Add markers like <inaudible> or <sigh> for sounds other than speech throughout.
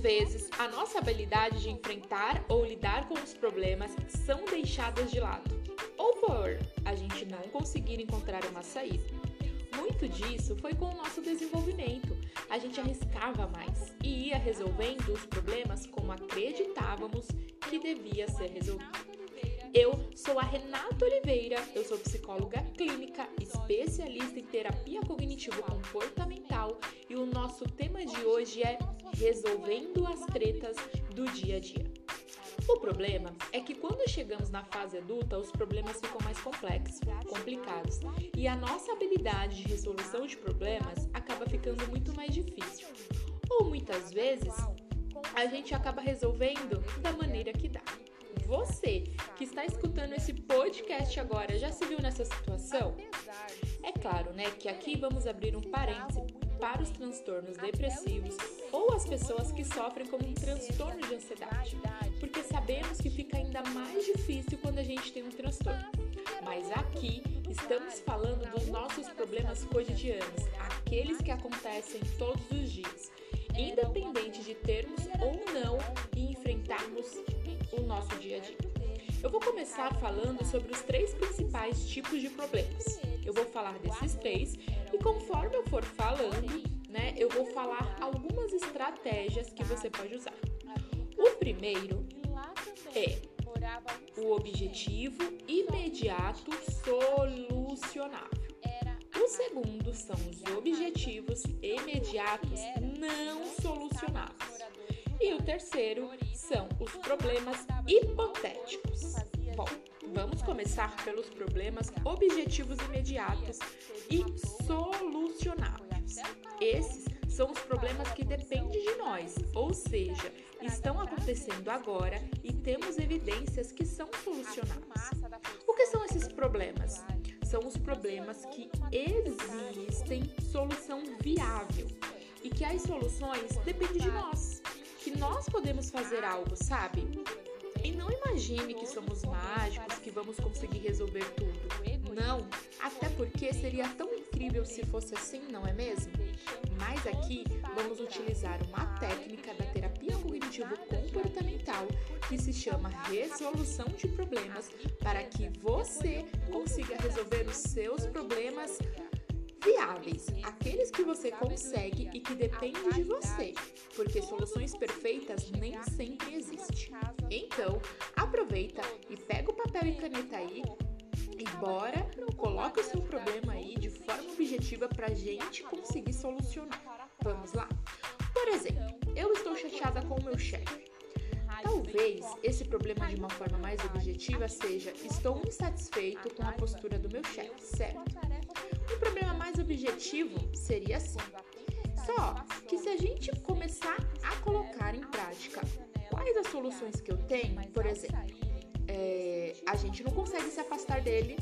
Muitas vezes, a nossa habilidade de enfrentar ou lidar com os problemas são deixadas de lado, ou por a gente não conseguir encontrar uma saída. Muito disso foi com o nosso desenvolvimento. A gente arriscava mais e ia resolvendo os problemas como acreditávamos que devia ser resolvido. Eu sou a Renata Oliveira, eu sou psicóloga clínica, especialista em terapia cognitivo-comportamental e o nosso tema de hoje é resolvendo as tretas do dia a dia. O problema é que quando chegamos na fase adulta, os problemas ficam mais complexos, complicados, e a nossa habilidade de resolução de problemas acaba ficando muito mais difícil. Ou muitas vezes, a gente acaba resolvendo da maneira que dá. Você que está escutando esse podcast agora já se viu nessa situação? É claro, né, que aqui vamos abrir um parêntese para os transtornos depressivos ou as pessoas que sofrem com um transtorno de ansiedade, porque sabemos que fica ainda mais difícil quando a gente tem um transtorno. Mas aqui estamos falando dos nossos problemas cotidianos, aqueles que acontecem todos os dias, independente de termos ou não e enfrentarmos nosso dia a dia. Eu vou começar falando sobre os três principais tipos de problemas. Eu vou falar desses três e conforme eu for falando, né, eu vou falar algumas estratégias que você pode usar. O primeiro é o objetivo imediato solucionável. O segundo são os objetivos imediatos não solucionáveis. E o terceiro são os problemas hipotéticos. Bom, vamos começar pelos problemas objetivos imediatos e solucionáveis. Esses são os problemas que dependem de nós, ou seja, estão acontecendo agora e temos evidências que são solucionáveis. O que são esses problemas? São os problemas que existem solução viável e que as soluções dependem de nós que nós podemos fazer algo, sabe? E não imagine que somos mágicos, que vamos conseguir resolver tudo. Não, até porque seria tão incrível se fosse assim, não é mesmo? Mas aqui vamos utilizar uma técnica da terapia cognitivo-comportamental que se chama resolução de problemas para que você consiga resolver os seus problemas viáveis, aqueles que você consegue e que dependem de você, porque soluções perfeitas nem sempre existem. Então, aproveita e pega o papel e caneta aí e bora, coloca o seu problema aí de forma objetiva pra gente conseguir solucionar. Vamos lá? Por exemplo, eu estou chateada com o meu chefe. Talvez esse problema de uma forma mais objetiva seja estou insatisfeito com a postura do meu chefe, certo? Objetivo seria assim. Só que se a gente começar a colocar em prática quais as soluções que eu tenho, por exemplo, é, a gente não consegue se afastar dele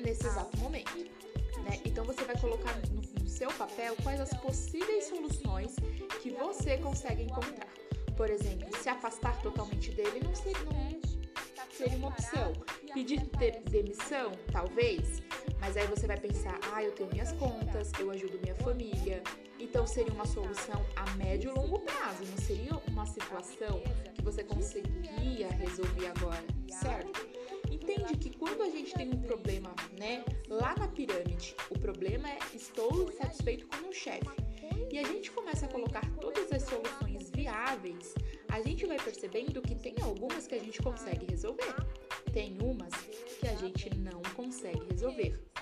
nesse exato momento. Né? Então você vai colocar no, no seu papel quais as possíveis soluções que você consegue encontrar. Por exemplo, se afastar totalmente dele não seria, não seria uma opção. Pedir de demissão, talvez, mas aí você vai pensar, ah, eu tenho minhas contas, eu ajudo minha família. Então seria uma solução a médio e longo prazo, não seria uma situação que você conseguia resolver agora, certo? Entende que quando a gente tem um problema, né, lá na pirâmide, o problema é estou satisfeito com o meu chefe. E a gente começa a colocar todas as soluções viáveis, a gente vai percebendo que tem algumas que a gente consegue resolver. Tem umas que a gente não consegue resolver.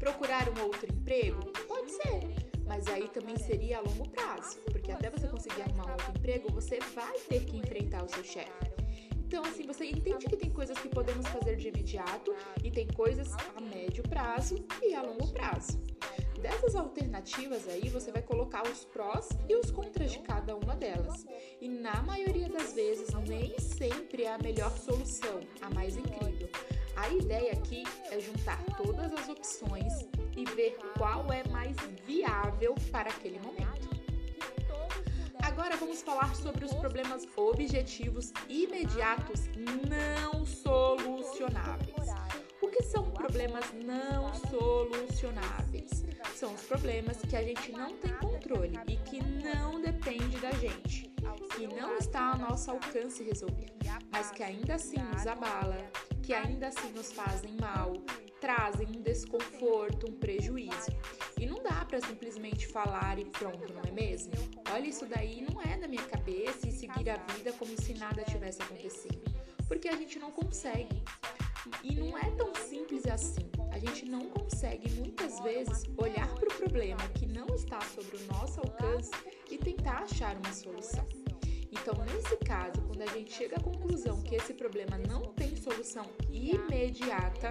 Procurar um outro emprego? Pode ser, mas aí também seria a longo prazo, porque até você conseguir arrumar um outro emprego, você vai ter que enfrentar o seu chefe. Então, assim, você entende que tem coisas que podemos fazer de imediato e tem coisas a médio prazo e a longo prazo. Dessas alternativas aí, você vai colocar os prós e os contras de cada uma delas. E na maioria das vezes, nem sempre é a melhor solução, a mais incrível. A ideia aqui é juntar todas as opções e ver qual é mais viável para aquele momento. Agora vamos falar sobre os problemas objetivos imediatos não solucionáveis. O que são problemas não solucionáveis? são os problemas que a gente não tem controle e que não depende da gente, que não está ao nosso alcance resolver, mas que ainda assim nos abala, que ainda assim nos fazem mal, trazem um desconforto, um prejuízo. E não dá para simplesmente falar e pronto, não é mesmo? Olha, isso daí não é da minha cabeça e seguir a vida como se nada tivesse acontecido. Porque a gente não consegue. E não é tão simples assim. A gente não consegue muitas vezes olhar para o problema que não está sobre o nosso alcance e tentar achar uma solução. Então, nesse caso, quando a gente chega à conclusão que esse problema não solução imediata,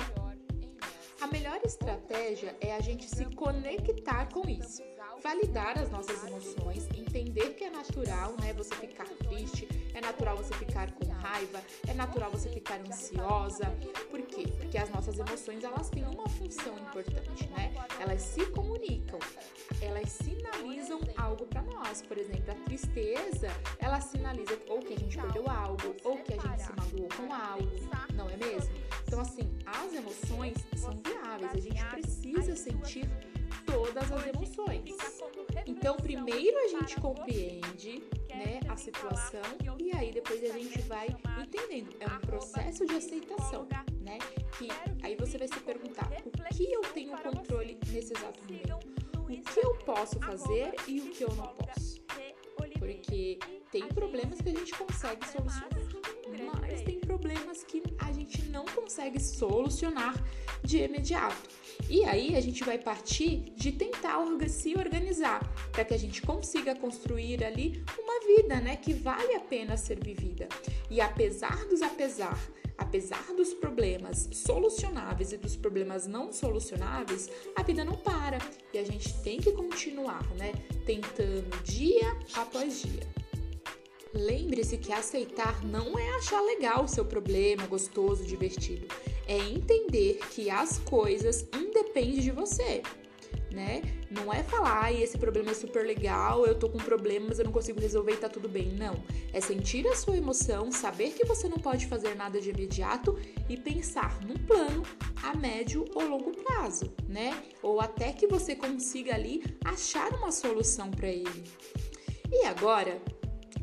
a melhor estratégia é a gente se conectar com isso, validar as nossas emoções, entender que é natural, né, você ficar triste, é natural você ficar com raiva, é natural você ficar ansiosa. Por quê? Porque as nossas emoções, elas têm uma função importante, né? Elas se comunicam, elas sinalizam algo para nós. Por exemplo, a tristeza, ela sinaliza ou que a gente perdeu algo, ou que a gente se magoou com algo, não é mesmo? Então, assim, as emoções são viáveis, a gente precisa sentir todas as emoções. Então, primeiro a gente compreende né, a situação e aí depois a gente vai entendendo. É um processo de aceitação, né? Que aí você vai se perguntar o que eu tenho controle nesse exato momento, o que eu posso fazer e o que eu não posso. Porque tem problemas que a gente consegue solucionar, mas tem problemas que a gente não consegue solucionar de imediato. E aí a gente vai partir de tentar se organizar para que a gente consiga construir ali uma vida, né, que vale a pena ser vivida. E apesar dos apesar, apesar dos problemas solucionáveis e dos problemas não solucionáveis, a vida não para e a gente tem que continuar, né, tentando dia após dia. Lembre-se que aceitar não é achar legal o seu problema, gostoso, divertido. É entender que as coisas independem de você, né? Não é falar, ah, esse problema é super legal, eu tô com problemas, eu não consigo resolver e tá tudo bem. Não. É sentir a sua emoção, saber que você não pode fazer nada de imediato e pensar num plano a médio ou longo prazo, né? Ou até que você consiga ali achar uma solução para ele. E agora,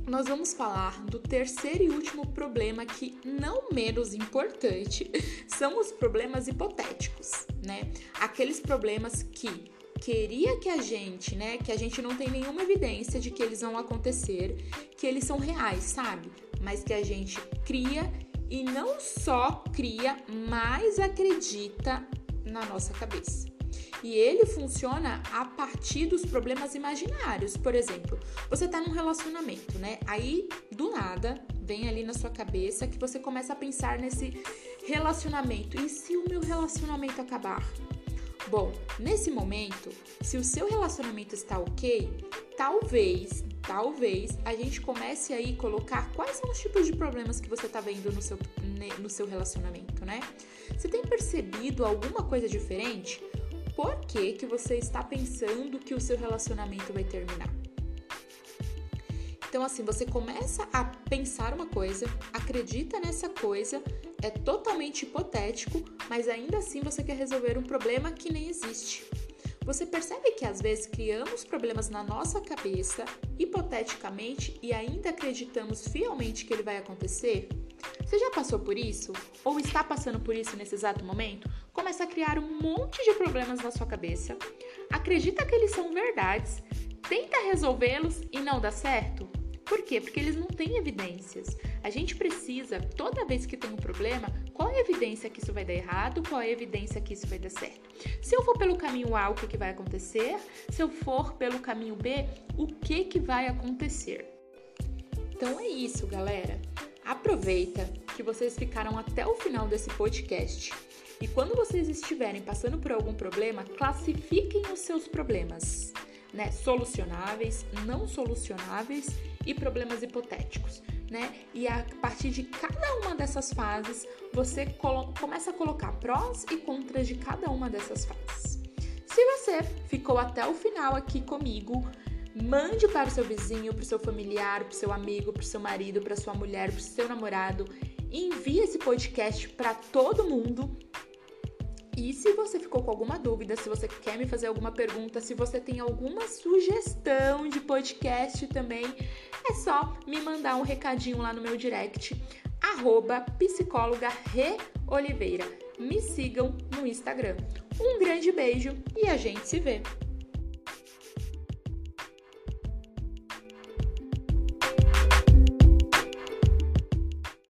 nós vamos falar do terceiro e último problema que, não menos importante, <laughs> são os problemas hipotéticos, né? Aqueles problemas que queria que a gente, né, que a gente não tem nenhuma evidência de que eles vão acontecer, que eles são reais, sabe? Mas que a gente cria e não só cria, mas acredita na nossa cabeça. E ele funciona a partir dos problemas imaginários. Por exemplo, você tá num relacionamento, né? Aí, do nada, vem ali na sua cabeça que você começa a pensar nesse relacionamento. E se o meu relacionamento acabar? Bom, nesse momento, se o seu relacionamento está ok, talvez, talvez a gente comece aí colocar quais são os tipos de problemas que você está vendo no seu, no seu relacionamento, né? Você tem percebido alguma coisa diferente? Por que, que você está pensando que o seu relacionamento vai terminar. Então, assim, você começa a pensar uma coisa, acredita nessa coisa, é totalmente hipotético, mas ainda assim você quer resolver um problema que nem existe. Você percebe que às vezes criamos problemas na nossa cabeça, hipoteticamente, e ainda acreditamos fielmente que ele vai acontecer? Você já passou por isso? Ou está passando por isso nesse exato momento? Começa a criar um monte de problemas na sua cabeça, acredita que eles são verdades, tenta resolvê-los e não dá certo? Por quê? Porque eles não têm evidências. A gente precisa, toda vez que tem um problema, qual é a evidência que isso vai dar errado, qual é a evidência que isso vai dar certo. Se eu for pelo caminho A, o que, que vai acontecer? Se eu for pelo caminho B, o que, que vai acontecer? Então é isso, galera. Aproveita que vocês ficaram até o final desse podcast. E quando vocês estiverem passando por algum problema, classifiquem os seus problemas, né? Solucionáveis, não solucionáveis e problemas hipotéticos, né? E a partir de cada uma dessas fases, você começa a colocar prós e contras de cada uma dessas fases. Se você ficou até o final aqui comigo, Mande para o seu vizinho, para o seu familiar, para o seu amigo, para o seu marido, para sua mulher, para o seu namorado. Envie esse podcast para todo mundo. E se você ficou com alguma dúvida, se você quer me fazer alguma pergunta, se você tem alguma sugestão de podcast também, é só me mandar um recadinho lá no meu direct, arroba psicóloga Oliveira. Me sigam no Instagram. Um grande beijo e a gente se vê!